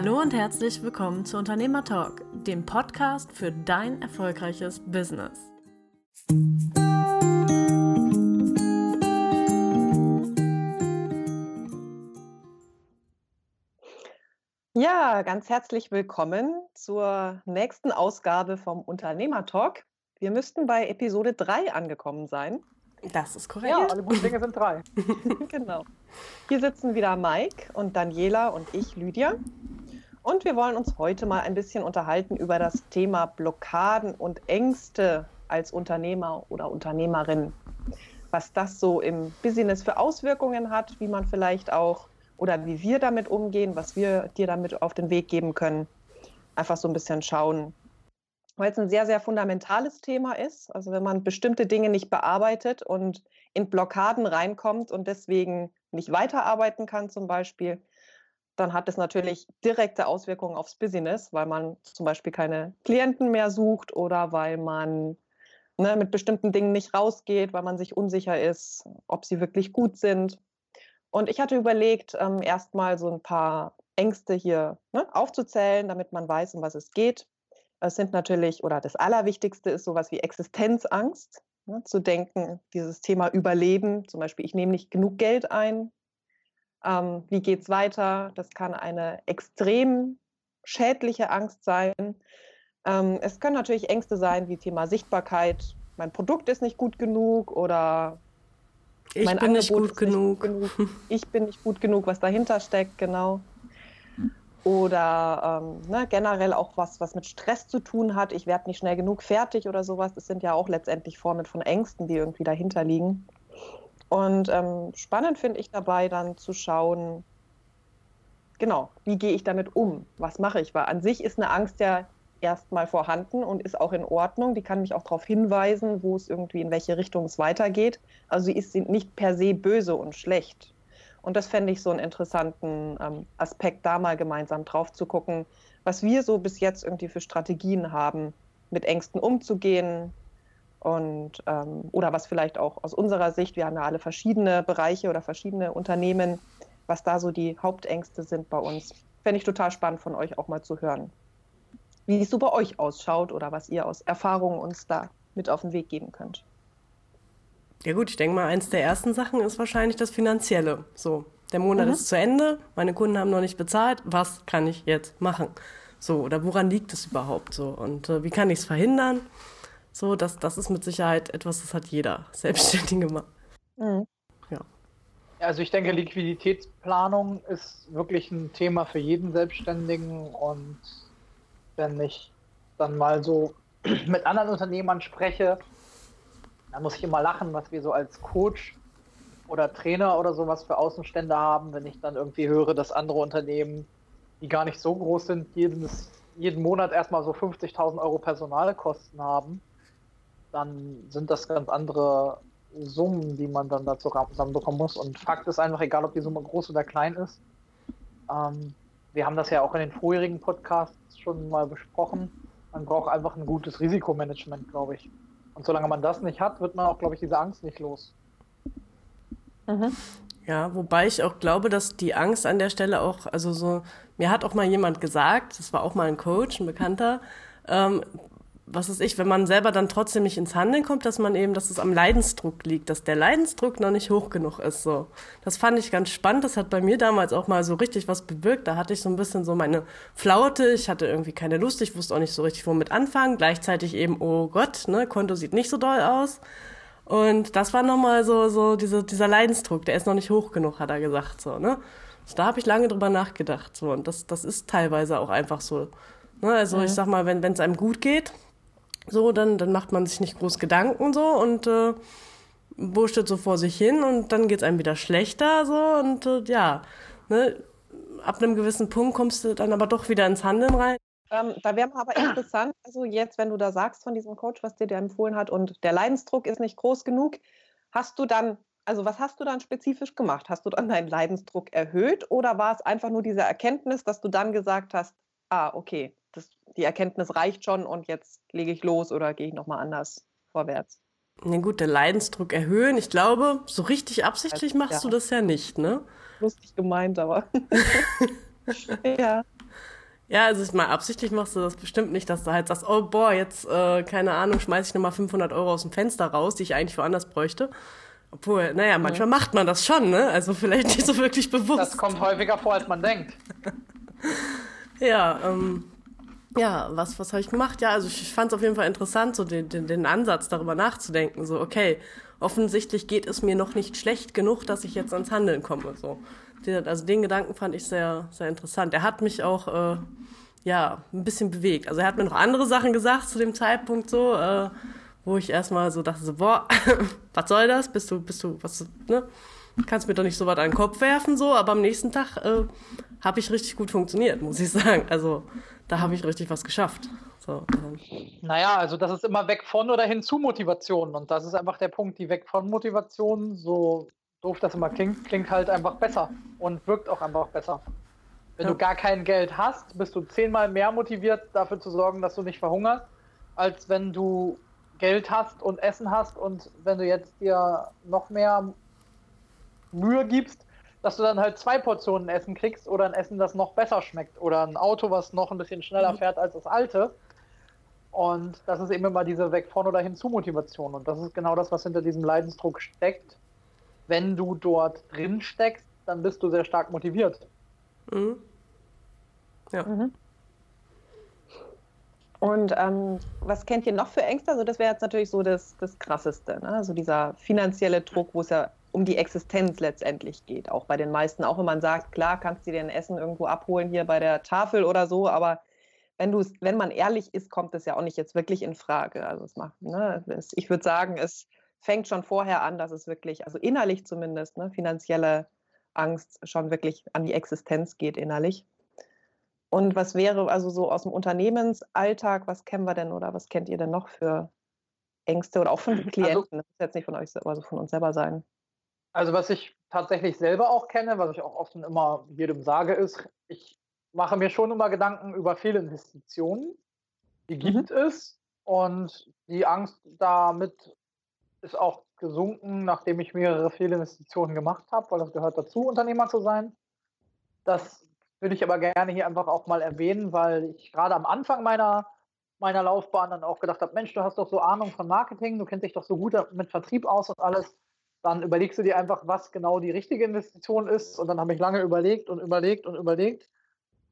Hallo und herzlich willkommen zu Unternehmer Talk, dem Podcast für dein erfolgreiches Business. Ja, ganz herzlich willkommen zur nächsten Ausgabe vom Unternehmer Talk. Wir müssten bei Episode 3 angekommen sein. Das ist korrekt. Ja, alle guten Dinge sind drei. genau. Hier sitzen wieder Mike und Daniela und ich, Lydia. Und wir wollen uns heute mal ein bisschen unterhalten über das Thema Blockaden und Ängste als Unternehmer oder Unternehmerin. Was das so im Business für Auswirkungen hat, wie man vielleicht auch oder wie wir damit umgehen, was wir dir damit auf den Weg geben können. Einfach so ein bisschen schauen, weil es ein sehr, sehr fundamentales Thema ist. Also wenn man bestimmte Dinge nicht bearbeitet und in Blockaden reinkommt und deswegen nicht weiterarbeiten kann zum Beispiel, dann hat es natürlich direkte Auswirkungen aufs Business, weil man zum Beispiel keine Klienten mehr sucht oder weil man ne, mit bestimmten Dingen nicht rausgeht, weil man sich unsicher ist, ob sie wirklich gut sind. Und ich hatte überlegt, ähm, erstmal so ein paar Ängste hier ne, aufzuzählen, damit man weiß, um was es geht. Es sind natürlich, oder das Allerwichtigste ist sowas wie Existenzangst, ne, zu denken, dieses Thema Überleben, zum Beispiel, ich nehme nicht genug Geld ein. Ähm, wie geht es weiter? Das kann eine extrem schädliche Angst sein. Ähm, es können natürlich Ängste sein wie Thema Sichtbarkeit. Mein Produkt ist nicht gut genug oder ich mein bin Angebot nicht gut ist genug. Nicht gut genug. Ich bin nicht gut genug, was dahinter steckt, genau oder ähm, ne, generell auch was, was mit Stress zu tun hat. Ich werde nicht schnell genug fertig oder sowas. Das sind ja auch letztendlich Formen von Ängsten, die irgendwie dahinter liegen. Und ähm, spannend finde ich dabei dann zu schauen, genau, wie gehe ich damit um? Was mache ich? Weil an sich ist eine Angst ja erstmal vorhanden und ist auch in Ordnung. Die kann mich auch darauf hinweisen, wo es irgendwie in welche Richtung es weitergeht. Also sie ist nicht per se böse und schlecht. Und das fände ich so einen interessanten ähm, Aspekt, da mal gemeinsam drauf zu gucken, was wir so bis jetzt irgendwie für Strategien haben, mit Ängsten umzugehen. Und ähm, oder was vielleicht auch aus unserer Sicht, wir haben ja alle verschiedene Bereiche oder verschiedene Unternehmen, was da so die Hauptängste sind bei uns. Fände ich total spannend von euch auch mal zu hören. Wie es so bei euch ausschaut oder was ihr aus Erfahrungen uns da mit auf den Weg geben könnt. Ja gut, ich denke mal, eins der ersten Sachen ist wahrscheinlich das Finanzielle. So, der Monat Mhm. ist zu Ende, meine Kunden haben noch nicht bezahlt, was kann ich jetzt machen? So, oder woran liegt es überhaupt so? Und äh, wie kann ich es verhindern? So, das, das ist mit Sicherheit etwas, das hat jeder Selbstständige mal. Mhm. Also ich denke, Liquiditätsplanung ist wirklich ein Thema für jeden Selbstständigen und wenn ich dann mal so mit anderen Unternehmern spreche, dann muss ich immer lachen, was wir so als Coach oder Trainer oder sowas für Außenstände haben, wenn ich dann irgendwie höre, dass andere Unternehmen, die gar nicht so groß sind, jedes, jeden Monat erstmal so 50.000 Euro Personalkosten haben, dann sind das ganz andere Summen, die man dann dazu zusammenbekommen muss. Und Fakt ist einfach, egal ob die Summe groß oder klein ist, ähm, wir haben das ja auch in den vorherigen Podcasts schon mal besprochen, man braucht einfach ein gutes Risikomanagement, glaube ich. Und solange man das nicht hat, wird man auch, glaube ich, diese Angst nicht los. Mhm. Ja, wobei ich auch glaube, dass die Angst an der Stelle auch, also so, mir hat auch mal jemand gesagt, das war auch mal ein Coach, ein Bekannter, ähm, was ist ich, wenn man selber dann trotzdem nicht ins Handeln kommt, dass man eben, dass es am Leidensdruck liegt, dass der Leidensdruck noch nicht hoch genug ist. So, das fand ich ganz spannend. Das hat bei mir damals auch mal so richtig was bewirkt. Da hatte ich so ein bisschen so meine Flaute. Ich hatte irgendwie keine Lust. Ich wusste auch nicht so richtig, womit anfangen. Gleichzeitig eben, oh Gott, ne, Konto sieht nicht so doll aus. Und das war nochmal so, so diese, dieser Leidensdruck. Der ist noch nicht hoch genug, hat er gesagt. So, ne? Also da habe ich lange drüber nachgedacht. So, und das, das ist teilweise auch einfach so. Ne? Also Mhm. ich sag mal, wenn es einem gut geht, so, dann, dann macht man sich nicht groß Gedanken so und äh, wurschtelt so vor sich hin und dann geht's einem wieder schlechter so und äh, ja, ne, ab einem gewissen Punkt kommst du dann aber doch wieder ins Handeln rein. Ähm, da wäre aber interessant, also jetzt, wenn du da sagst von diesem Coach, was dir der empfohlen hat und der Leidensdruck ist nicht groß genug, hast du dann, also was hast du dann spezifisch gemacht? Hast du dann deinen Leidensdruck erhöht oder war es einfach nur diese Erkenntnis, dass du dann gesagt hast, ah, okay, das, die Erkenntnis reicht schon und jetzt lege ich los oder gehe ich nochmal anders vorwärts? Na gut, der Leidensdruck erhöhen. Ich glaube, so richtig absichtlich machst Ja. du das ja nicht, ne? Lustig gemeint, aber. ja. Ja, also ich mal absichtlich machst du das bestimmt nicht, dass du halt sagst, oh boah, jetzt, äh, keine Ahnung, schmeiß ich nochmal 500 Euro aus dem Fenster raus, die ich eigentlich woanders bräuchte. Obwohl, naja, manchmal mhm. macht man das schon, ne? Also vielleicht nicht so wirklich bewusst. Das kommt häufiger vor, als man denkt. ja, ähm, ja, was, was habe ich gemacht? Ja, also ich fand es auf jeden Fall interessant, so den, den, den Ansatz darüber nachzudenken. So, okay, offensichtlich geht es mir noch nicht schlecht genug, dass ich jetzt ans Handeln komme. So. Also den Gedanken fand ich sehr, sehr interessant. Er hat mich auch äh, ja, ein bisschen bewegt. Also er hat mir noch andere Sachen gesagt zu dem Zeitpunkt so, äh, wo ich erstmal so dachte, so, boah, was soll das? Bist du, bist du, was, ne? Kannst mir doch nicht so was an den Kopf werfen, so, aber am nächsten Tag äh, habe ich richtig gut funktioniert, muss ich sagen. Also da habe ich richtig was geschafft. So, ähm. Naja, also das ist immer weg von oder hin zu Motivation. Und das ist einfach der Punkt, die weg von Motivation, so doof das immer klingt, klingt halt einfach besser und wirkt auch einfach besser. Wenn ja. du gar kein Geld hast, bist du zehnmal mehr motiviert, dafür zu sorgen, dass du nicht verhungerst, als wenn du Geld hast und Essen hast und wenn du jetzt dir noch mehr Mühe gibst, dass du dann halt zwei Portionen Essen kriegst oder ein Essen, das noch besser schmeckt oder ein Auto, was noch ein bisschen schneller mhm. fährt als das alte. Und das ist eben immer diese Weg von oder hin zu Motivation. Und das ist genau das, was hinter diesem Leidensdruck steckt. Wenn du dort drin steckst, dann bist du sehr stark motiviert. Mhm. Ja. Mhm. Und ähm, was kennt ihr noch für Ängste? Also das wäre jetzt natürlich so das, das Krasseste. Ne? Also dieser finanzielle Druck, wo es ja um die Existenz letztendlich geht. Auch bei den meisten, auch wenn man sagt, klar, kannst du dir ein Essen irgendwo abholen hier bei der Tafel oder so, aber wenn du wenn man ehrlich ist, kommt es ja auch nicht jetzt wirklich in Frage. Also es macht, ne, es, ich würde sagen, es fängt schon vorher an, dass es wirklich, also innerlich zumindest, ne, finanzielle Angst schon wirklich an die Existenz geht innerlich. Und was wäre also so aus dem Unternehmensalltag, was kennen wir denn oder was kennt ihr denn noch für Ängste oder auch von also Klienten? Also, das muss jetzt nicht von euch, also von uns selber sein. Also was ich tatsächlich selber auch kenne, was ich auch oft immer jedem sage, ist, ich mache mir schon immer Gedanken über Fehlinvestitionen. Die mhm. gibt mhm. es und die Angst damit ist auch gesunken, nachdem ich mehrere Fehlinvestitionen gemacht habe, weil das gehört dazu, Unternehmer zu sein. Das will ich aber gerne hier einfach auch mal erwähnen, weil ich gerade am Anfang meiner, meiner Laufbahn dann auch gedacht habe, Mensch, du hast doch so Ahnung von Marketing, du kennst dich doch so gut mit Vertrieb aus und alles dann überlegst du dir einfach, was genau die richtige Investition ist. Und dann habe ich lange überlegt und überlegt und überlegt.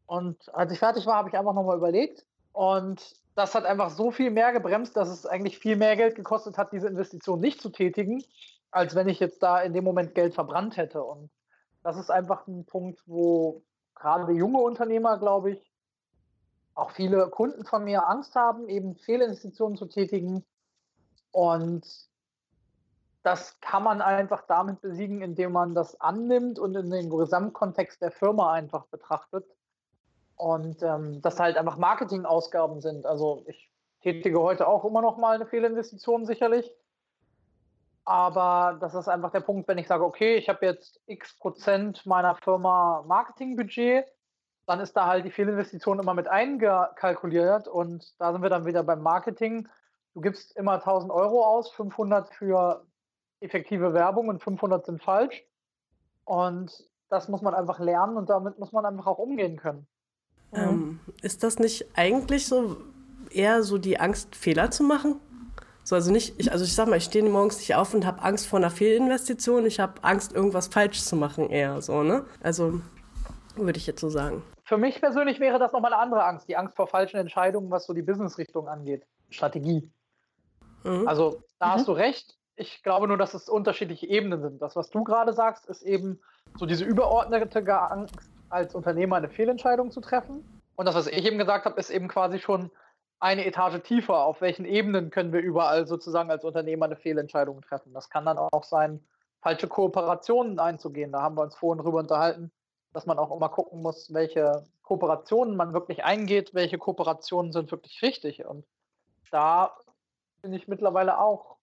Und als ich fertig war, habe ich einfach nochmal überlegt. Und das hat einfach so viel mehr gebremst, dass es eigentlich viel mehr Geld gekostet hat, diese Investition nicht zu tätigen, als wenn ich jetzt da in dem Moment Geld verbrannt hätte. Und das ist einfach ein Punkt, wo gerade junge Unternehmer, glaube ich, auch viele Kunden von mir Angst haben, eben Fehlinvestitionen zu tätigen. Und das kann man einfach damit besiegen, indem man das annimmt und in den Gesamtkontext der Firma einfach betrachtet. Und ähm, das halt einfach Marketingausgaben sind. Also ich tätige heute auch immer noch mal eine Fehlinvestition sicherlich. Aber das ist einfach der Punkt, wenn ich sage, okay, ich habe jetzt x Prozent meiner Firma Marketingbudget, dann ist da halt die Fehlinvestition immer mit eingekalkuliert. Und da sind wir dann wieder beim Marketing. Du gibst immer 1000 Euro aus, 500 für effektive Werbung und 500 sind falsch. Und das muss man einfach lernen und damit muss man einfach auch umgehen können. Ähm, ist das nicht eigentlich so eher so die Angst, Fehler zu machen? So, also nicht, ich, also ich sag mal, ich stehe morgens nicht auf und habe Angst vor einer Fehlinvestition, ich habe Angst, irgendwas falsch zu machen, eher so, ne? Also würde ich jetzt so sagen. Für mich persönlich wäre das nochmal eine andere Angst, die Angst vor falschen Entscheidungen, was so die Businessrichtung angeht, Strategie. Mhm. Also da mhm. hast du recht, ich glaube nur, dass es unterschiedliche Ebenen sind. Das, was du gerade sagst, ist eben so diese überordnete Angst, als Unternehmer eine Fehlentscheidung zu treffen. Und das, was ich eben gesagt habe, ist eben quasi schon eine Etage tiefer. Auf welchen Ebenen können wir überall sozusagen als Unternehmer eine Fehlentscheidung treffen? Das kann dann auch sein, falsche Kooperationen einzugehen. Da haben wir uns vorhin drüber unterhalten, dass man auch immer gucken muss, welche Kooperationen man wirklich eingeht, welche Kooperationen sind wirklich richtig. Und da bin ich mittlerweile auch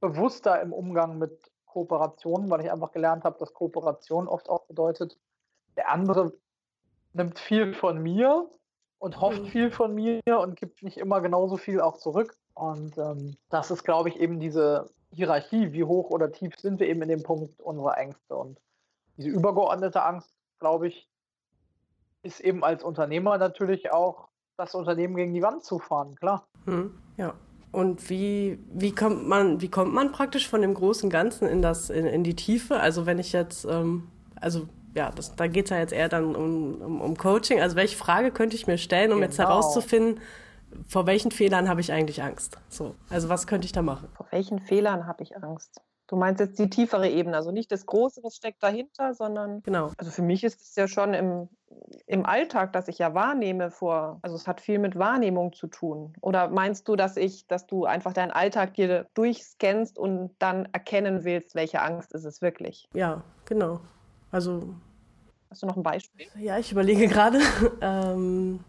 bewusster im Umgang mit Kooperationen, weil ich einfach gelernt habe, dass Kooperation oft auch bedeutet, der andere nimmt viel von mir und hofft mhm. viel von mir und gibt nicht immer genauso viel auch zurück. Und ähm, das ist, glaube ich, eben diese Hierarchie, wie hoch oder tief sind wir eben in dem Punkt unserer Ängste. Und diese übergeordnete Angst, glaube ich, ist eben als Unternehmer natürlich auch das Unternehmen gegen die Wand zu fahren, klar. Hm, ja. Und wie, wie kommt man, wie kommt man praktisch von dem großen Ganzen in das, in, in die Tiefe? Also wenn ich jetzt, ähm, also ja, das, da geht es ja jetzt eher dann um, um, um, Coaching. Also welche Frage könnte ich mir stellen, um genau. jetzt herauszufinden, vor welchen Fehlern habe ich eigentlich Angst? So, also was könnte ich da machen? Vor welchen Fehlern habe ich Angst? Du meinst jetzt die tiefere Ebene, also nicht das Große, was steckt dahinter, sondern. Genau. Also für mich ist es ja schon im, im Alltag, dass ich ja wahrnehme vor, also es hat viel mit Wahrnehmung zu tun. Oder meinst du, dass ich, dass du einfach deinen Alltag dir durchscannst und dann erkennen willst, welche Angst ist es wirklich? Ja, genau. Also. Hast du noch ein Beispiel? Ja, ich überlege gerade. ähm,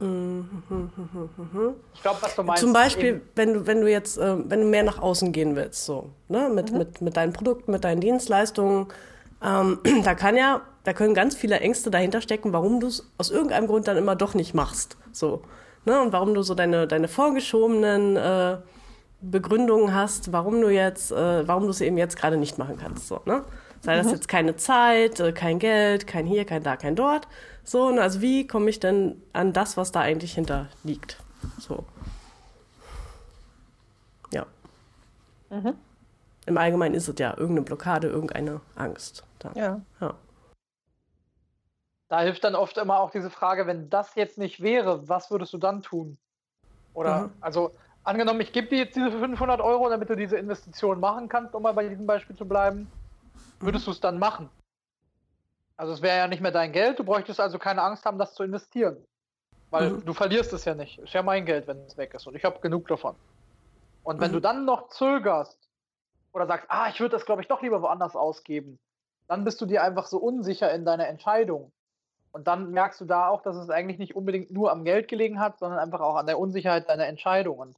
ich glaube, was du meinst. Zum Beispiel, wenn du, wenn du jetzt, äh, wenn du mehr nach außen gehen willst, so, ne, mit, mhm. mit, mit deinen Produkten, mit deinen Dienstleistungen, ähm, da kann ja, da können ganz viele Ängste dahinter stecken, warum du es aus irgendeinem Grund dann immer doch nicht machst, so, ne, und warum du so deine, deine vorgeschobenen äh, Begründungen hast, warum du jetzt, äh, warum du es eben jetzt gerade nicht machen kannst, so, ne. Sei das mhm. jetzt keine Zeit, äh, kein Geld, kein hier, kein da, kein dort. So, und also wie komme ich denn an das, was da eigentlich hinter liegt? So. Ja. Mhm. Im Allgemeinen ist es ja irgendeine Blockade, irgendeine Angst. Da. Ja. ja. Da hilft dann oft immer auch diese Frage, wenn das jetzt nicht wäre, was würdest du dann tun? Oder, mhm. also, angenommen, ich gebe dir jetzt diese 500 Euro, damit du diese Investition machen kannst, um mal bei diesem Beispiel zu bleiben würdest du es dann machen? Also es wäre ja nicht mehr dein Geld, du bräuchtest also keine Angst haben, das zu investieren. Weil mhm. du verlierst es ja nicht. Ist ja mein Geld, wenn es weg ist. Und ich habe genug davon. Und wenn mhm. du dann noch zögerst oder sagst, ah, ich würde das, glaube ich, doch lieber woanders ausgeben, dann bist du dir einfach so unsicher in deiner Entscheidung. Und dann merkst du da auch, dass es eigentlich nicht unbedingt nur am Geld gelegen hat, sondern einfach auch an der Unsicherheit deiner Entscheidung. Und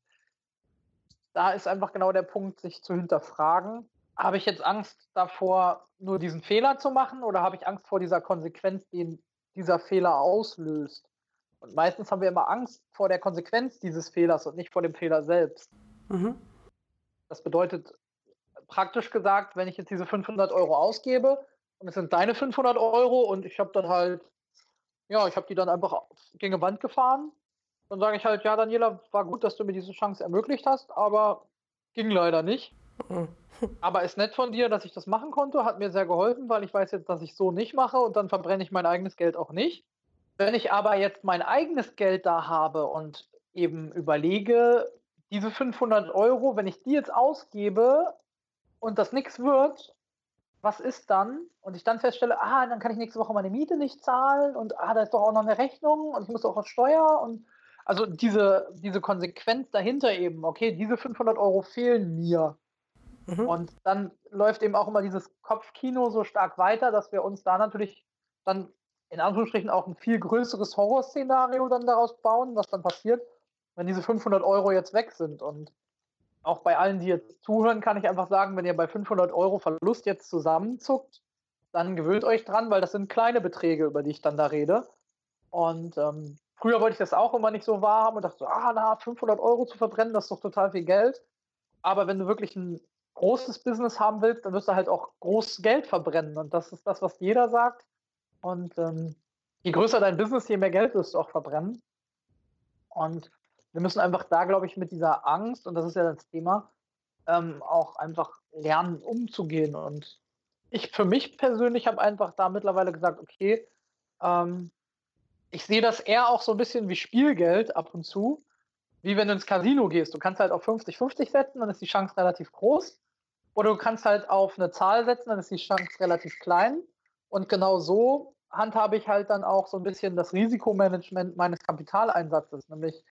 da ist einfach genau der Punkt, sich zu hinterfragen, habe ich jetzt Angst davor, nur diesen Fehler zu machen oder habe ich Angst vor dieser Konsequenz, die dieser Fehler auslöst? Und meistens haben wir immer Angst vor der Konsequenz dieses Fehlers und nicht vor dem Fehler selbst. Mhm. Das bedeutet praktisch gesagt, wenn ich jetzt diese 500 Euro ausgebe und es sind deine 500 Euro und ich habe dann halt, ja, ich habe die dann einfach gegen die Wand gefahren, dann sage ich halt, ja, Daniela, war gut, dass du mir diese Chance ermöglicht hast, aber ging leider nicht. Mhm. Aber ist nett von dir, dass ich das machen konnte, hat mir sehr geholfen, weil ich weiß jetzt, dass ich so nicht mache und dann verbrenne ich mein eigenes Geld auch nicht. Wenn ich aber jetzt mein eigenes Geld da habe und eben überlege, diese 500 Euro, wenn ich die jetzt ausgebe und das nichts wird, was ist dann? Und ich dann feststelle, ah, dann kann ich nächste Woche meine Miete nicht zahlen und ah, da ist doch auch noch eine Rechnung und ich muss auch was Steuer und also diese, diese Konsequenz dahinter eben, okay, diese 500 Euro fehlen mir. Mhm. Und dann läuft eben auch immer dieses Kopfkino so stark weiter, dass wir uns da natürlich dann in Anführungsstrichen auch ein viel größeres Horrorszenario dann daraus bauen, was dann passiert, wenn diese 500 Euro jetzt weg sind. Und auch bei allen, die jetzt zuhören, kann ich einfach sagen, wenn ihr bei 500 Euro Verlust jetzt zusammenzuckt, dann gewöhnt euch dran, weil das sind kleine Beträge, über die ich dann da rede. Und ähm, früher wollte ich das auch immer nicht so wahrhaben und dachte so, ah, na, 500 Euro zu verbrennen, das ist doch total viel Geld. Aber wenn du wirklich ein großes Business haben willst, dann wirst du halt auch groß Geld verbrennen. Und das ist das, was jeder sagt. Und ähm, je größer dein Business, je mehr Geld wirst du auch verbrennen. Und wir müssen einfach da, glaube ich, mit dieser Angst, und das ist ja das Thema, ähm, auch einfach lernen, umzugehen. Und ich für mich persönlich habe einfach da mittlerweile gesagt, okay, ähm, ich sehe das eher auch so ein bisschen wie Spielgeld ab und zu, wie wenn du ins Casino gehst. Du kannst halt auf 50-50 setzen, dann ist die Chance relativ groß. Oder du kannst halt auf eine Zahl setzen, dann ist die Chance relativ klein. Und genau so handhabe ich halt dann auch so ein bisschen das Risikomanagement meines Kapitaleinsatzes, nämlich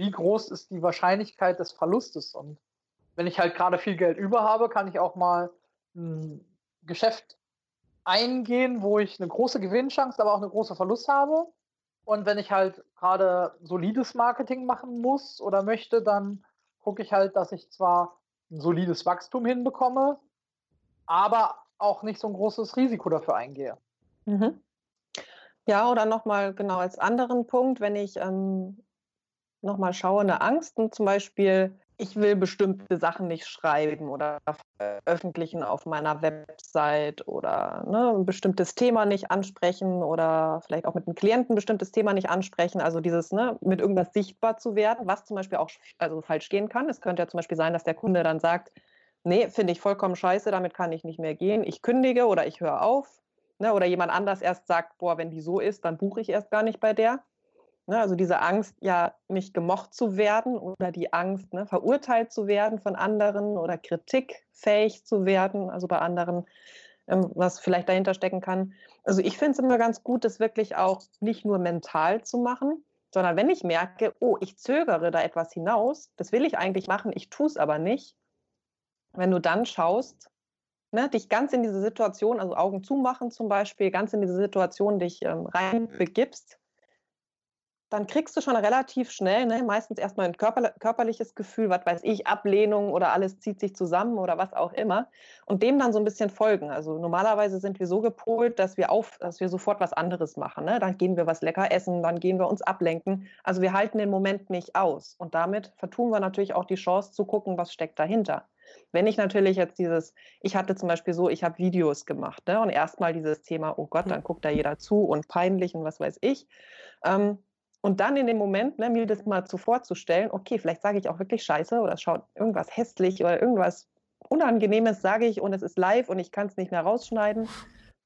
wie groß ist die Wahrscheinlichkeit des Verlustes. Und wenn ich halt gerade viel Geld über habe, kann ich auch mal ein Geschäft eingehen, wo ich eine große Gewinnchance, aber auch eine große Verlust habe. Und wenn ich halt gerade solides Marketing machen muss oder möchte, dann gucke ich halt, dass ich zwar ein solides Wachstum hinbekomme, aber auch nicht so ein großes Risiko dafür eingehe. Mhm. Ja, oder nochmal genau als anderen Punkt, wenn ich ähm, nochmal schaue, eine Angst, und zum Beispiel, ich will bestimmte Sachen nicht schreiben oder veröffentlichen auf meiner Website oder ne, ein bestimmtes Thema nicht ansprechen oder vielleicht auch mit einem Klienten ein bestimmtes Thema nicht ansprechen. Also dieses, ne, mit irgendwas sichtbar zu werden, was zum Beispiel auch also falsch gehen kann. Es könnte ja zum Beispiel sein, dass der Kunde dann sagt, nee, finde ich vollkommen scheiße, damit kann ich nicht mehr gehen. Ich kündige oder ich höre auf. Ne, oder jemand anders erst sagt, boah, wenn die so ist, dann buche ich erst gar nicht bei der. Ne, also diese Angst, ja nicht gemocht zu werden oder die Angst, ne, verurteilt zu werden von anderen oder kritikfähig zu werden, also bei anderen, ähm, was vielleicht dahinter stecken kann. Also ich finde es immer ganz gut, das wirklich auch nicht nur mental zu machen, sondern wenn ich merke, oh, ich zögere da etwas hinaus, das will ich eigentlich machen, ich tue es aber nicht. Wenn du dann schaust, ne, dich ganz in diese Situation, also Augen zumachen zum Beispiel, ganz in diese Situation dich ähm, reinbegibst, dann kriegst du schon relativ schnell, ne, meistens erstmal ein körper, körperliches Gefühl, was weiß ich, Ablehnung oder alles zieht sich zusammen oder was auch immer und dem dann so ein bisschen folgen. Also normalerweise sind wir so gepolt, dass wir auf, dass wir sofort was anderes machen. Ne? Dann gehen wir was lecker essen, dann gehen wir uns ablenken. Also wir halten den Moment nicht aus und damit vertun wir natürlich auch die Chance zu gucken, was steckt dahinter. Wenn ich natürlich jetzt dieses, ich hatte zum Beispiel so, ich habe Videos gemacht ne? und erstmal dieses Thema, oh Gott, dann guckt da jeder zu und peinlich und was weiß ich. Ähm, und dann in dem Moment, ne, mir das mal zuvor vorzustellen, okay, vielleicht sage ich auch wirklich Scheiße oder schaut irgendwas hässlich oder irgendwas Unangenehmes sage ich und es ist live und ich kann es nicht mehr rausschneiden.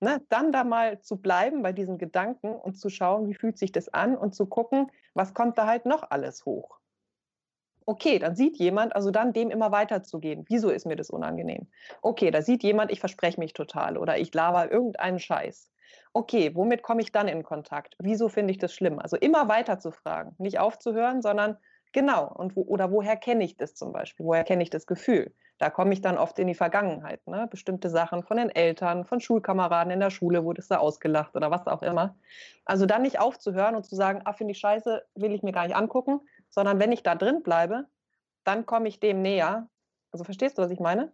Ne, dann da mal zu bleiben bei diesen Gedanken und zu schauen, wie fühlt sich das an und zu gucken, was kommt da halt noch alles hoch. Okay, dann sieht jemand, also dann dem immer weiterzugehen. Wieso ist mir das unangenehm? Okay, da sieht jemand, ich verspreche mich total oder ich laber irgendeinen Scheiß okay, womit komme ich dann in Kontakt? Wieso finde ich das schlimm? Also immer weiter zu fragen, nicht aufzuhören, sondern genau, und wo, oder woher kenne ich das zum Beispiel? Woher kenne ich das Gefühl? Da komme ich dann oft in die Vergangenheit, ne? bestimmte Sachen von den Eltern, von Schulkameraden in der Schule, wurde es da ausgelacht oder was auch immer. Also dann nicht aufzuhören und zu sagen, ah, finde ich scheiße, will ich mir gar nicht angucken, sondern wenn ich da drin bleibe, dann komme ich dem näher. Also verstehst du, was ich meine?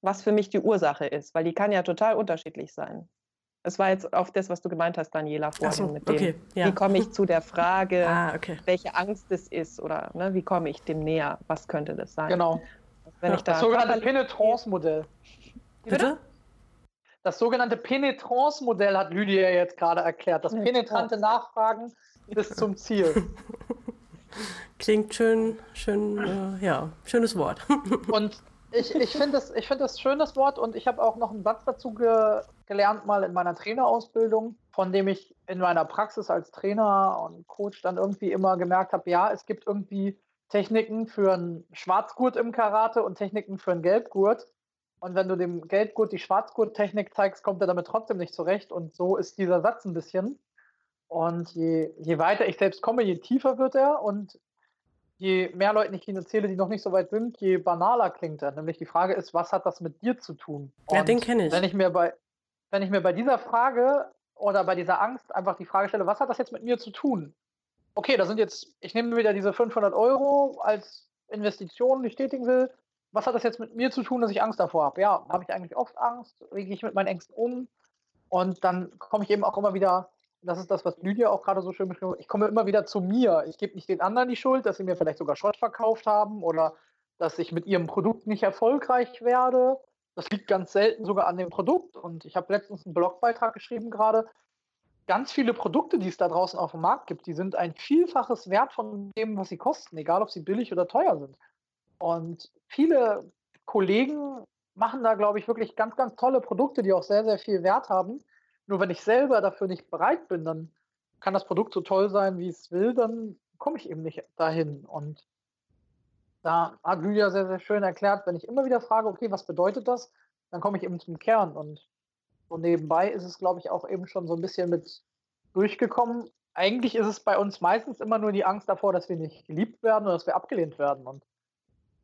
Was für mich die Ursache ist, weil die kann ja total unterschiedlich sein. Es war jetzt auf das, was du gemeint hast, Daniela, vorhin so, mit dem, okay, ja. wie komme ich zu der Frage, ah, okay. welche Angst es ist oder ne, wie komme ich dem näher, was könnte das sein? Genau. Wenn ja, ich da das sogenannte Penetrance-Modell. Bitte? Das sogenannte Penetrance-Modell hat Lydia jetzt gerade erklärt. Das penetrante Nachfragen bis zum Ziel. Klingt schön, schön, äh, ja, schönes Wort. Und ich, ich finde das, find das schönes Wort und ich habe auch noch einen Satz dazu ge gelernt, mal in meiner Trainerausbildung, von dem ich in meiner Praxis als Trainer und Coach dann irgendwie immer gemerkt habe, ja, es gibt irgendwie Techniken für einen Schwarzgurt im Karate und Techniken für einen Gelbgurt. Und wenn du dem Gelbgurt die Schwarzgurt-Technik zeigst, kommt er damit trotzdem nicht zurecht. Und so ist dieser Satz ein bisschen. Und je, je weiter ich selbst komme, je tiefer wird er. Und je mehr Leuten ich ihn erzähle, die noch nicht so weit sind, je banaler klingt er. Nämlich die Frage ist, was hat das mit dir zu tun? Und ja, den kenne ich. Wenn ich mir bei, wenn ich mir bei dieser Frage oder bei dieser Angst einfach die Frage stelle, was hat das jetzt mit mir zu tun? Okay, da sind jetzt, ich nehme wieder diese 500 Euro als Investition, die ich tätigen will. Was hat das jetzt mit mir zu tun, dass ich Angst davor habe? Ja, habe ich eigentlich oft Angst? Wie gehe ich mit meinen Ängsten um? Und dann komme ich eben auch immer wieder das ist das, was Lydia auch gerade so schön beschrieben hat, ich komme immer wieder zu mir. Ich gebe nicht den anderen die Schuld, dass sie mir vielleicht sogar Schrott verkauft haben oder dass ich mit ihrem Produkt nicht erfolgreich werde. Das liegt ganz selten sogar an dem Produkt. Und ich habe letztens einen Blogbeitrag geschrieben gerade. Ganz viele Produkte, die es da draußen auf dem Markt gibt, die sind ein Vielfaches wert von dem, was sie kosten, egal ob sie billig oder teuer sind. Und viele Kollegen machen da, glaube ich, wirklich ganz, ganz tolle Produkte, die auch sehr, sehr viel Wert haben. Nur wenn ich selber dafür nicht bereit bin, dann kann das Produkt so toll sein, wie es will, dann komme ich eben nicht dahin. Und da hat Julia sehr, sehr schön erklärt, wenn ich immer wieder frage, okay, was bedeutet das, dann komme ich eben zum Kern. Und so nebenbei ist es, glaube ich, auch eben schon so ein bisschen mit durchgekommen. Eigentlich ist es bei uns meistens immer nur die Angst davor, dass wir nicht geliebt werden oder dass wir abgelehnt werden. Und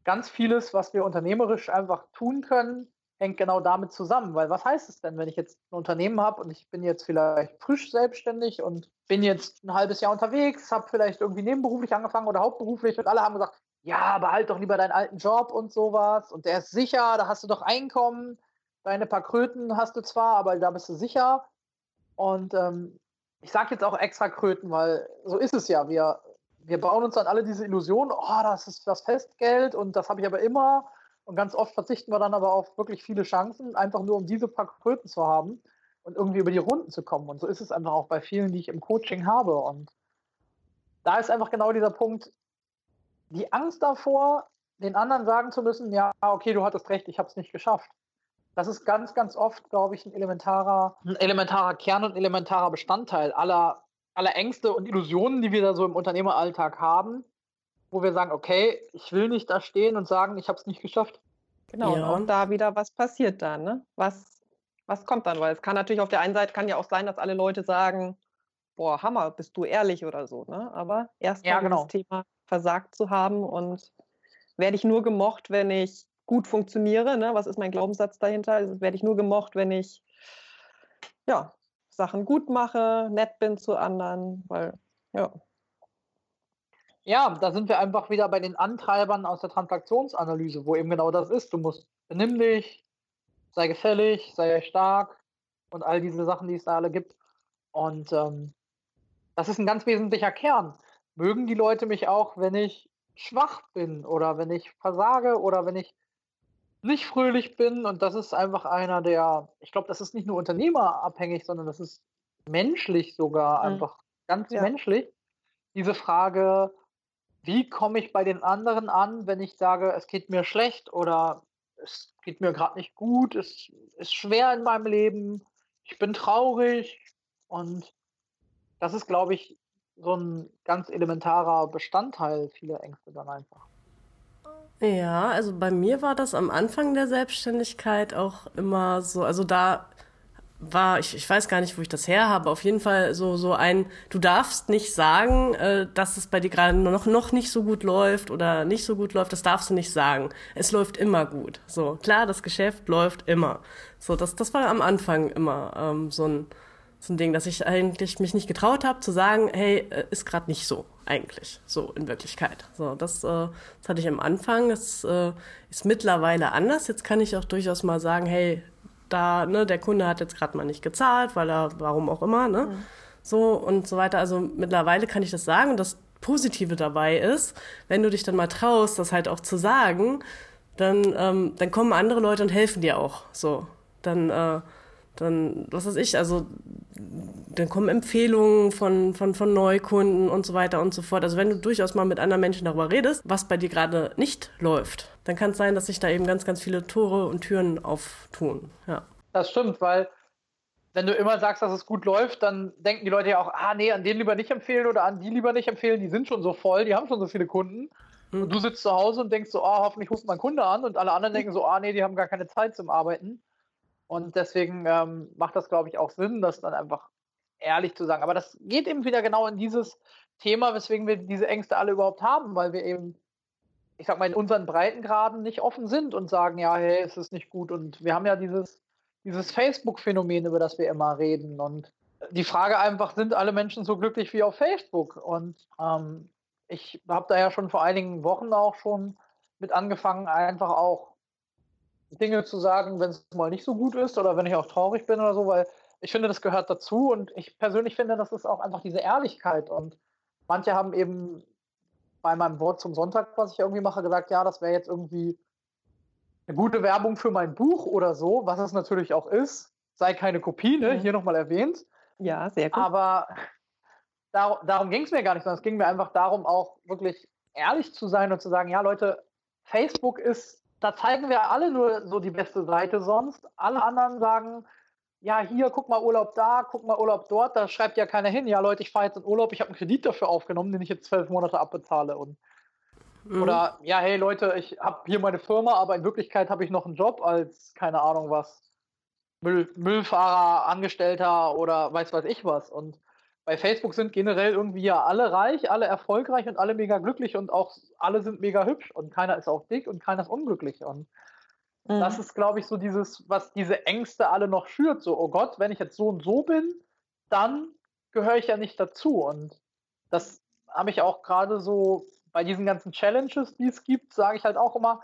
ganz vieles, was wir unternehmerisch einfach tun können, hängt genau damit zusammen. Weil was heißt es denn, wenn ich jetzt ein Unternehmen habe und ich bin jetzt vielleicht frisch selbstständig und bin jetzt ein halbes Jahr unterwegs, habe vielleicht irgendwie nebenberuflich angefangen oder hauptberuflich und alle haben gesagt, ja, behalt doch lieber deinen alten Job und sowas und der ist sicher, da hast du doch Einkommen, deine paar Kröten hast du zwar, aber da bist du sicher. Und ähm, ich sage jetzt auch extra Kröten, weil so ist es ja. Wir wir bauen uns dann alle diese Illusion, oh, das ist das Festgeld und das habe ich aber immer. Und ganz oft verzichten wir dann aber auf wirklich viele Chancen, einfach nur um diese paar Kröten zu haben und irgendwie über die Runden zu kommen. Und so ist es einfach auch bei vielen, die ich im Coaching habe. Und da ist einfach genau dieser Punkt, die Angst davor, den anderen sagen zu müssen, ja, okay, du hattest recht, ich habe es nicht geschafft. Das ist ganz, ganz oft, glaube ich, ein elementarer, ein elementarer Kern und elementarer Bestandteil aller, aller Ängste und Illusionen, die wir da so im Unternehmeralltag haben, wo wir sagen, okay, ich will nicht da stehen und sagen, ich habe es nicht geschafft. Genau, ja. und auch da wieder, was passiert dann? Ne? Was, was kommt dann? Weil es kann natürlich auf der einen Seite kann ja auch sein, dass alle Leute sagen, boah, Hammer, bist du ehrlich oder so. Ne? Aber erstmal ja, genau. das Thema versagt zu haben und werde ich nur gemocht, wenn ich gut funktioniere. Ne? Was ist mein Glaubenssatz dahinter? Also werde ich nur gemocht, wenn ich ja, Sachen gut mache, nett bin zu anderen, weil ja. Ja, da sind wir einfach wieder bei den Antreibern aus der Transaktionsanalyse, wo eben genau das ist. Du musst benimm dich, sei gefällig, sei stark und all diese Sachen, die es da alle gibt. Und ähm, das ist ein ganz wesentlicher Kern. Mögen die Leute mich auch, wenn ich schwach bin oder wenn ich versage oder wenn ich nicht fröhlich bin? Und das ist einfach einer der, ich glaube, das ist nicht nur unternehmerabhängig, sondern das ist menschlich sogar, mhm. einfach ganz ja. menschlich. Diese Frage, wie komme ich bei den anderen an, wenn ich sage, es geht mir schlecht oder es geht mir gerade nicht gut, es ist schwer in meinem Leben, ich bin traurig und das ist, glaube ich, so ein ganz elementarer Bestandteil vieler Ängste dann einfach. Ja, also bei mir war das am Anfang der Selbstständigkeit auch immer so, also da war, ich, ich weiß gar nicht, wo ich das her habe, auf jeden Fall so, so ein, du darfst nicht sagen, äh, dass es bei dir gerade noch, noch nicht so gut läuft oder nicht so gut läuft, das darfst du nicht sagen. Es läuft immer gut. So, klar, das Geschäft läuft immer. So, das, das war am Anfang immer ähm, so ein, so ein Ding, dass ich eigentlich mich nicht getraut habe zu sagen, hey, äh, ist gerade nicht so eigentlich, so in Wirklichkeit. So, das, äh, das hatte ich am Anfang. Das äh, ist mittlerweile anders. Jetzt kann ich auch durchaus mal sagen, hey, da, ne, der Kunde hat jetzt gerade mal nicht gezahlt, weil er, warum auch immer, ne, mhm. so und so weiter. Also mittlerweile kann ich das sagen. Und das Positive dabei ist, wenn du dich dann mal traust, das halt auch zu sagen, dann, ähm, dann kommen andere Leute und helfen dir auch. So, dann äh, dann, was weiß ich, also dann kommen Empfehlungen von, von, von Neukunden und so weiter und so fort. Also wenn du durchaus mal mit anderen Menschen darüber redest, was bei dir gerade nicht läuft, dann kann es sein, dass sich da eben ganz, ganz viele Tore und Türen auftun. Ja. Das stimmt, weil wenn du immer sagst, dass es gut läuft, dann denken die Leute ja auch, ah nee, an den lieber nicht empfehlen oder an die lieber nicht empfehlen, die sind schon so voll, die haben schon so viele Kunden. Mhm. Und du sitzt zu Hause und denkst so, ah, oh, hoffentlich ruft mein Kunde an und alle anderen denken so, ah nee, die haben gar keine Zeit zum Arbeiten. Und deswegen ähm, macht das, glaube ich, auch Sinn, das dann einfach ehrlich zu sagen. Aber das geht eben wieder genau in dieses Thema, weswegen wir diese Ängste alle überhaupt haben, weil wir eben, ich sag mal, in unseren Breitengraden nicht offen sind und sagen, ja, hey, es ist nicht gut. Und wir haben ja dieses, dieses Facebook-Phänomen, über das wir immer reden. Und die Frage einfach, sind alle Menschen so glücklich wie auf Facebook? Und ähm, ich habe da ja schon vor einigen Wochen auch schon mit angefangen, einfach auch Dinge zu sagen, wenn es mal nicht so gut ist oder wenn ich auch traurig bin oder so, weil ich finde, das gehört dazu und ich persönlich finde, das ist auch einfach diese Ehrlichkeit und manche haben eben bei meinem Wort zum Sonntag, was ich irgendwie mache, gesagt, ja, das wäre jetzt irgendwie eine gute Werbung für mein Buch oder so, was es natürlich auch ist. Sei keine Kopie, ne? Mhm. hier nochmal erwähnt. Ja, sehr gut. Aber dar darum ging es mir gar nicht, sondern es ging mir einfach darum, auch wirklich ehrlich zu sein und zu sagen, ja, Leute, Facebook ist da zeigen wir alle nur so die beste Seite sonst. Alle anderen sagen, ja, hier, guck mal Urlaub da, guck mal Urlaub dort. Da schreibt ja keiner hin, ja Leute, ich fahre jetzt in Urlaub, ich habe einen Kredit dafür aufgenommen, den ich jetzt zwölf Monate abbezahle. Und, mhm. Oder, ja, hey Leute, ich habe hier meine Firma, aber in Wirklichkeit habe ich noch einen Job als, keine Ahnung was, Müll, Müllfahrer, Angestellter oder weiß was ich was. Und bei Facebook sind generell irgendwie ja alle reich, alle erfolgreich und alle mega glücklich und auch alle sind mega hübsch und keiner ist auch dick und keiner ist unglücklich. Und mhm. das ist, glaube ich, so dieses, was diese Ängste alle noch schürt. So, oh Gott, wenn ich jetzt so und so bin, dann gehöre ich ja nicht dazu. Und das habe ich auch gerade so bei diesen ganzen Challenges, die es gibt, sage ich halt auch immer,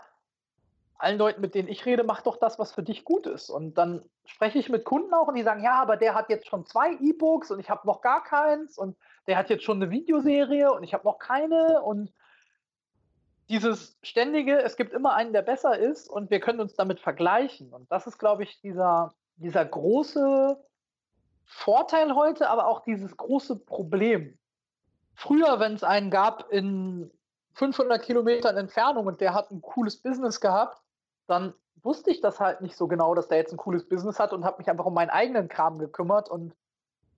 allen Leuten, mit denen ich rede, mach doch das, was für dich gut ist. Und dann spreche ich mit Kunden auch und die sagen, ja, aber der hat jetzt schon zwei E-Books und ich habe noch gar keins und der hat jetzt schon eine Videoserie und ich habe noch keine und dieses ständige, es gibt immer einen, der besser ist und wir können uns damit vergleichen. Und das ist, glaube ich, dieser, dieser große Vorteil heute, aber auch dieses große Problem. Früher, wenn es einen gab in 500 Kilometern Entfernung und der hat ein cooles Business gehabt, dann wusste ich das halt nicht so genau, dass der jetzt ein cooles Business hat und habe mich einfach um meinen eigenen Kram gekümmert und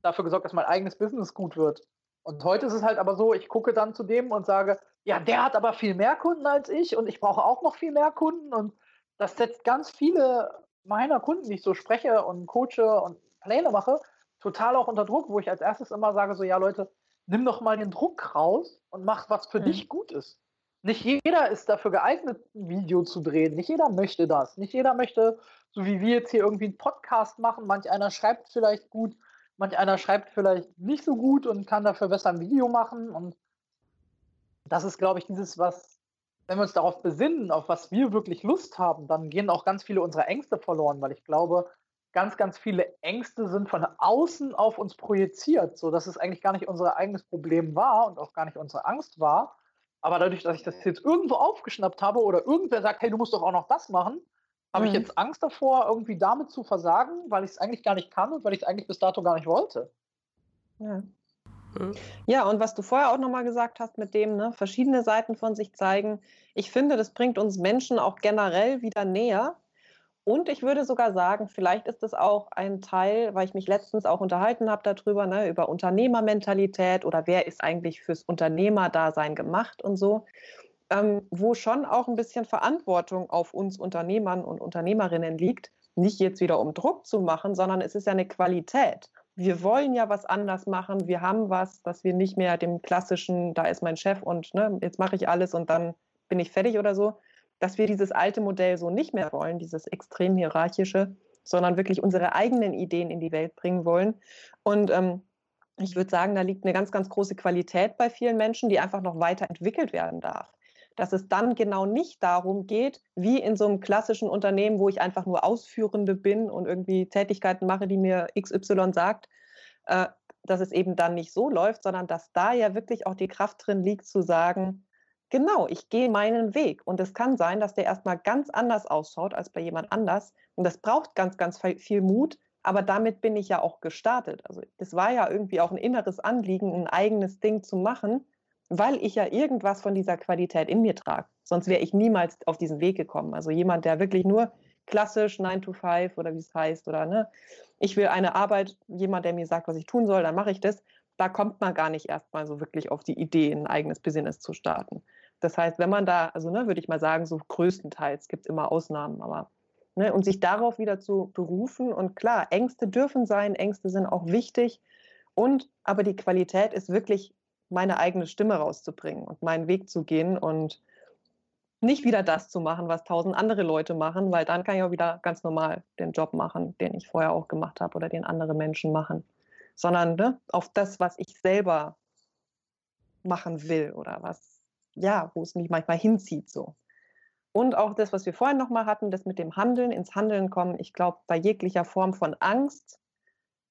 dafür gesorgt, dass mein eigenes Business gut wird. Und heute ist es halt aber so, ich gucke dann zu dem und sage, ja, der hat aber viel mehr Kunden als ich und ich brauche auch noch viel mehr Kunden und das setzt ganz viele meiner Kunden, die ich so spreche und coache und Pläne mache, total auch unter Druck, wo ich als erstes immer sage, so, ja Leute, nimm doch mal den Druck raus und mach, was für mhm. dich gut ist. Nicht jeder ist dafür geeignet, ein Video zu drehen. Nicht jeder möchte das. Nicht jeder möchte, so wie wir jetzt hier irgendwie einen Podcast machen. Manch einer schreibt vielleicht gut, manch einer schreibt vielleicht nicht so gut und kann dafür besser ein Video machen. Und das ist, glaube ich, dieses, was, wenn wir uns darauf besinnen, auf was wir wirklich Lust haben, dann gehen auch ganz viele unserer Ängste verloren, weil ich glaube, ganz, ganz viele Ängste sind von außen auf uns projiziert, sodass es eigentlich gar nicht unser eigenes Problem war und auch gar nicht unsere Angst war. Aber dadurch, dass ich das jetzt irgendwo aufgeschnappt habe oder irgendwer sagt, hey, du musst doch auch noch das machen, habe mhm. ich jetzt Angst davor, irgendwie damit zu versagen, weil ich es eigentlich gar nicht kann und weil ich es eigentlich bis dato gar nicht wollte. Ja. Mhm. Ja, und was du vorher auch nochmal gesagt hast mit dem, ne, verschiedene Seiten von sich zeigen, ich finde, das bringt uns Menschen auch generell wieder näher, und ich würde sogar sagen, vielleicht ist es auch ein Teil, weil ich mich letztens auch unterhalten habe darüber, ne, über Unternehmermentalität oder wer ist eigentlich fürs Unternehmerdasein gemacht und so, ähm, wo schon auch ein bisschen Verantwortung auf uns Unternehmern und Unternehmerinnen liegt, nicht jetzt wieder um Druck zu machen, sondern es ist ja eine Qualität. Wir wollen ja was anders machen, wir haben was, dass wir nicht mehr dem klassischen, da ist mein Chef und ne, jetzt mache ich alles und dann bin ich fertig oder so, dass wir dieses alte Modell so nicht mehr wollen, dieses extrem hierarchische, sondern wirklich unsere eigenen Ideen in die Welt bringen wollen. Und ähm, ich würde sagen, da liegt eine ganz, ganz große Qualität bei vielen Menschen, die einfach noch weiterentwickelt werden darf. Dass es dann genau nicht darum geht, wie in so einem klassischen Unternehmen, wo ich einfach nur Ausführende bin und irgendwie Tätigkeiten mache, die mir XY sagt, äh, dass es eben dann nicht so läuft, sondern dass da ja wirklich auch die Kraft drin liegt zu sagen, Genau, ich gehe meinen Weg. Und es kann sein, dass der erstmal ganz anders ausschaut als bei jemand anders. Und das braucht ganz, ganz viel Mut. Aber damit bin ich ja auch gestartet. Also das war ja irgendwie auch ein inneres Anliegen, ein eigenes Ding zu machen, weil ich ja irgendwas von dieser Qualität in mir trage. Sonst wäre ich niemals auf diesen Weg gekommen. Also jemand, der wirklich nur klassisch 9 to 5 oder wie es heißt oder ne, ich will eine Arbeit, jemand, der mir sagt, was ich tun soll, dann mache ich das. Da kommt man gar nicht erstmal so wirklich auf die Idee, ein eigenes Business zu starten. Das heißt, wenn man da, also ne, würde ich mal sagen, so größtenteils gibt es immer Ausnahmen, aber ne, und sich darauf wieder zu berufen und klar, Ängste dürfen sein, Ängste sind auch wichtig und aber die Qualität ist wirklich meine eigene Stimme rauszubringen und meinen Weg zu gehen und nicht wieder das zu machen, was tausend andere Leute machen, weil dann kann ich auch wieder ganz normal den Job machen, den ich vorher auch gemacht habe oder den andere Menschen machen, sondern ne, auf das, was ich selber machen will oder was ja, wo es mich manchmal hinzieht so. Und auch das, was wir vorhin nochmal hatten, das mit dem Handeln, ins Handeln kommen, ich glaube, bei jeglicher Form von Angst,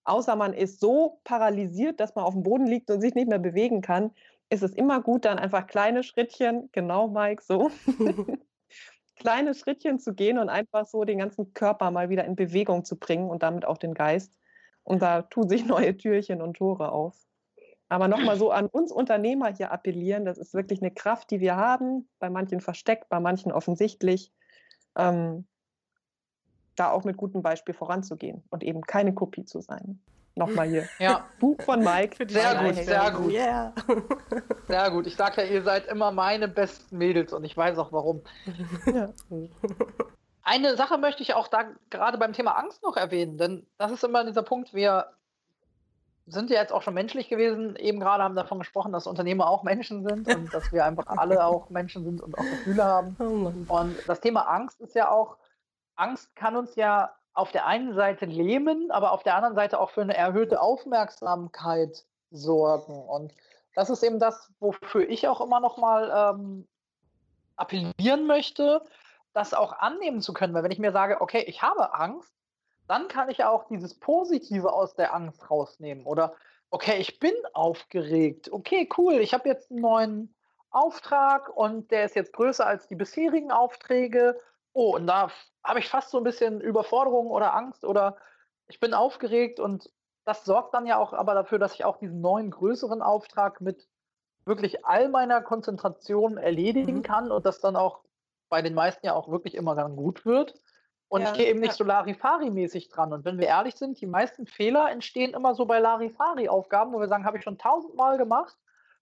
außer man ist so paralysiert, dass man auf dem Boden liegt und sich nicht mehr bewegen kann, ist es immer gut, dann einfach kleine Schrittchen, genau Mike, so, kleine Schrittchen zu gehen und einfach so den ganzen Körper mal wieder in Bewegung zu bringen und damit auch den Geist. Und da tun sich neue Türchen und Tore auf. Aber nochmal so an uns Unternehmer hier appellieren, das ist wirklich eine Kraft, die wir haben, bei manchen versteckt, bei manchen offensichtlich, ähm, da auch mit gutem Beispiel voranzugehen und eben keine Kopie zu sein. Nochmal hier. Ja. Buch von Mike. Sehr gut, sehr gut. Yeah. Sehr gut. Ich sage ja, ihr seid immer meine besten Mädels und ich weiß auch warum. Ja. Eine Sache möchte ich auch da gerade beim Thema Angst noch erwähnen, denn das ist immer dieser Punkt, wir sind ja jetzt auch schon menschlich gewesen. Eben gerade haben davon gesprochen, dass Unternehmer auch Menschen sind und dass wir einfach alle auch Menschen sind und auch Gefühle haben. Oh und das Thema Angst ist ja auch, Angst kann uns ja auf der einen Seite lähmen, aber auf der anderen Seite auch für eine erhöhte Aufmerksamkeit sorgen. Und das ist eben das, wofür ich auch immer noch mal ähm, appellieren möchte, das auch annehmen zu können. Weil wenn ich mir sage, okay, ich habe Angst, dann kann ich ja auch dieses Positive aus der Angst rausnehmen. Oder, okay, ich bin aufgeregt. Okay, cool, ich habe jetzt einen neuen Auftrag und der ist jetzt größer als die bisherigen Aufträge. Oh, und da habe ich fast so ein bisschen Überforderung oder Angst oder ich bin aufgeregt und das sorgt dann ja auch aber dafür, dass ich auch diesen neuen größeren Auftrag mit wirklich all meiner Konzentration erledigen mhm. kann und das dann auch bei den meisten ja auch wirklich immer dann gut wird. Und ja, ich gehe eben nicht ja. so Larifari-mäßig dran. Und wenn wir ehrlich sind, die meisten Fehler entstehen immer so bei Larifari-Aufgaben, wo wir sagen, habe ich schon tausendmal gemacht,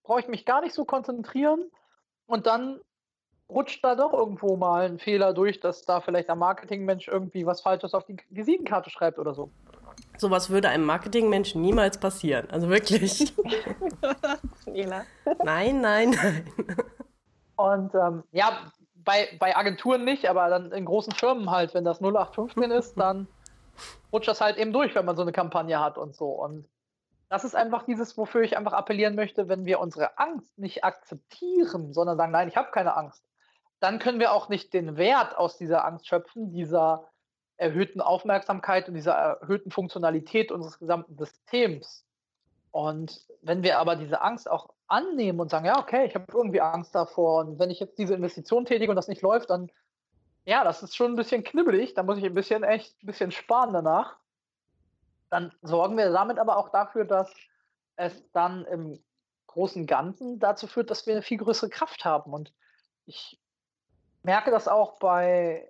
brauche ich mich gar nicht so konzentrieren. Und dann rutscht da doch irgendwo mal ein Fehler durch, dass da vielleicht der Marketingmensch irgendwie was Falsches auf die Visitenkarte schreibt oder so. Sowas würde einem Marketingmensch niemals passieren. Also wirklich. nein, nein, nein. Und ähm, ja, bei, bei Agenturen nicht, aber dann in großen Firmen halt, wenn das 0815 ist, dann rutscht das halt eben durch, wenn man so eine Kampagne hat und so. Und das ist einfach dieses, wofür ich einfach appellieren möchte, wenn wir unsere Angst nicht akzeptieren, sondern sagen, nein, ich habe keine Angst, dann können wir auch nicht den Wert aus dieser Angst schöpfen, dieser erhöhten Aufmerksamkeit und dieser erhöhten Funktionalität unseres gesamten Systems. Und wenn wir aber diese Angst auch annehmen und sagen, ja, okay, ich habe irgendwie Angst davor und wenn ich jetzt diese Investition tätige und das nicht läuft, dann, ja, das ist schon ein bisschen knibbelig, da muss ich ein bisschen echt ein bisschen sparen danach. Dann sorgen wir damit aber auch dafür, dass es dann im großen Ganzen dazu führt, dass wir eine viel größere Kraft haben. Und ich merke das auch bei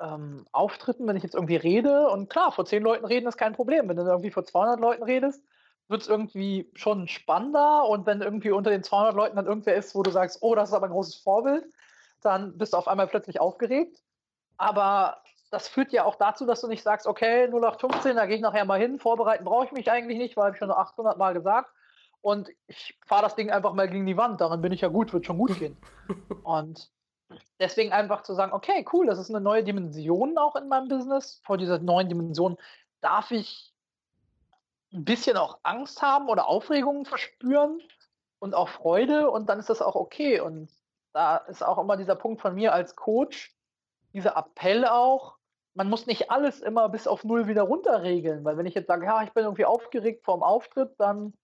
ähm, Auftritten, wenn ich jetzt irgendwie rede. Und klar, vor zehn Leuten reden ist kein Problem. Wenn du irgendwie vor 200 Leuten redest, wird es irgendwie schon spannender. Und wenn irgendwie unter den 200 Leuten dann irgendwer ist, wo du sagst, oh, das ist aber ein großes Vorbild, dann bist du auf einmal plötzlich aufgeregt. Aber das führt ja auch dazu, dass du nicht sagst, okay, 0815, da gehe ich nachher mal hin, vorbereiten brauche ich mich eigentlich nicht, weil ich schon 800 Mal gesagt. Und ich fahre das Ding einfach mal gegen die Wand, daran bin ich ja gut, wird schon gut gehen. Und deswegen einfach zu sagen, okay, cool, das ist eine neue Dimension auch in meinem Business. Vor dieser neuen Dimension darf ich ein bisschen auch Angst haben oder Aufregung verspüren und auch Freude und dann ist das auch okay. Und da ist auch immer dieser Punkt von mir als Coach, dieser Appell auch, man muss nicht alles immer bis auf Null wieder runterregeln, weil wenn ich jetzt sage, ja, ich bin irgendwie aufgeregt vor dem Auftritt, dann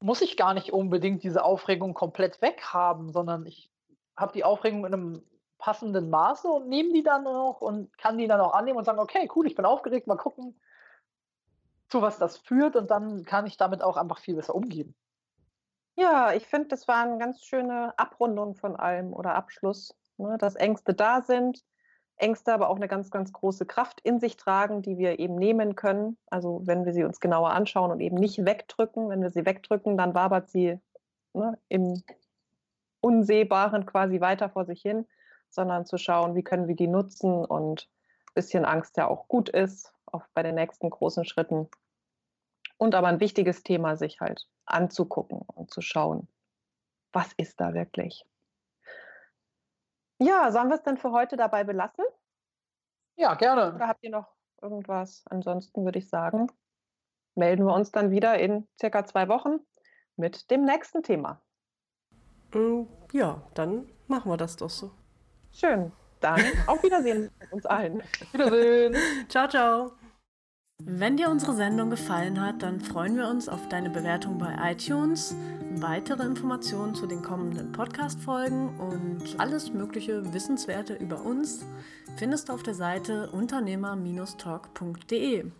muss ich gar nicht unbedingt diese Aufregung komplett weghaben, sondern ich habe die Aufregung in einem passenden Maße und nehme die dann auch und kann die dann auch annehmen und sagen, okay, cool, ich bin aufgeregt, mal gucken, zu was das führt und dann kann ich damit auch einfach viel besser umgehen. Ja, ich finde, das war eine ganz schöne Abrundung von allem oder Abschluss, ne, dass Ängste da sind, Ängste aber auch eine ganz, ganz große Kraft in sich tragen, die wir eben nehmen können. Also wenn wir sie uns genauer anschauen und eben nicht wegdrücken. Wenn wir sie wegdrücken, dann wabert sie ne, im Unsehbaren quasi weiter vor sich hin, sondern zu schauen, wie können wir die nutzen und ein bisschen Angst ja auch gut ist, auch bei den nächsten großen Schritten. Und aber ein wichtiges Thema, sich halt anzugucken und zu schauen, was ist da wirklich. Ja, sollen wir es denn für heute dabei belassen? Ja, gerne. Oder habt ihr noch irgendwas? Ansonsten würde ich sagen, melden wir uns dann wieder in circa zwei Wochen mit dem nächsten Thema. Mm, ja, dann machen wir das doch so. Schön. Dann auf Wiedersehen uns allen. Wiedersehen. ciao, ciao. Wenn dir unsere Sendung gefallen hat, dann freuen wir uns auf deine Bewertung bei iTunes, weitere Informationen zu den kommenden Podcast-Folgen und alles mögliche Wissenswerte über uns findest du auf der Seite unternehmer-talk.de.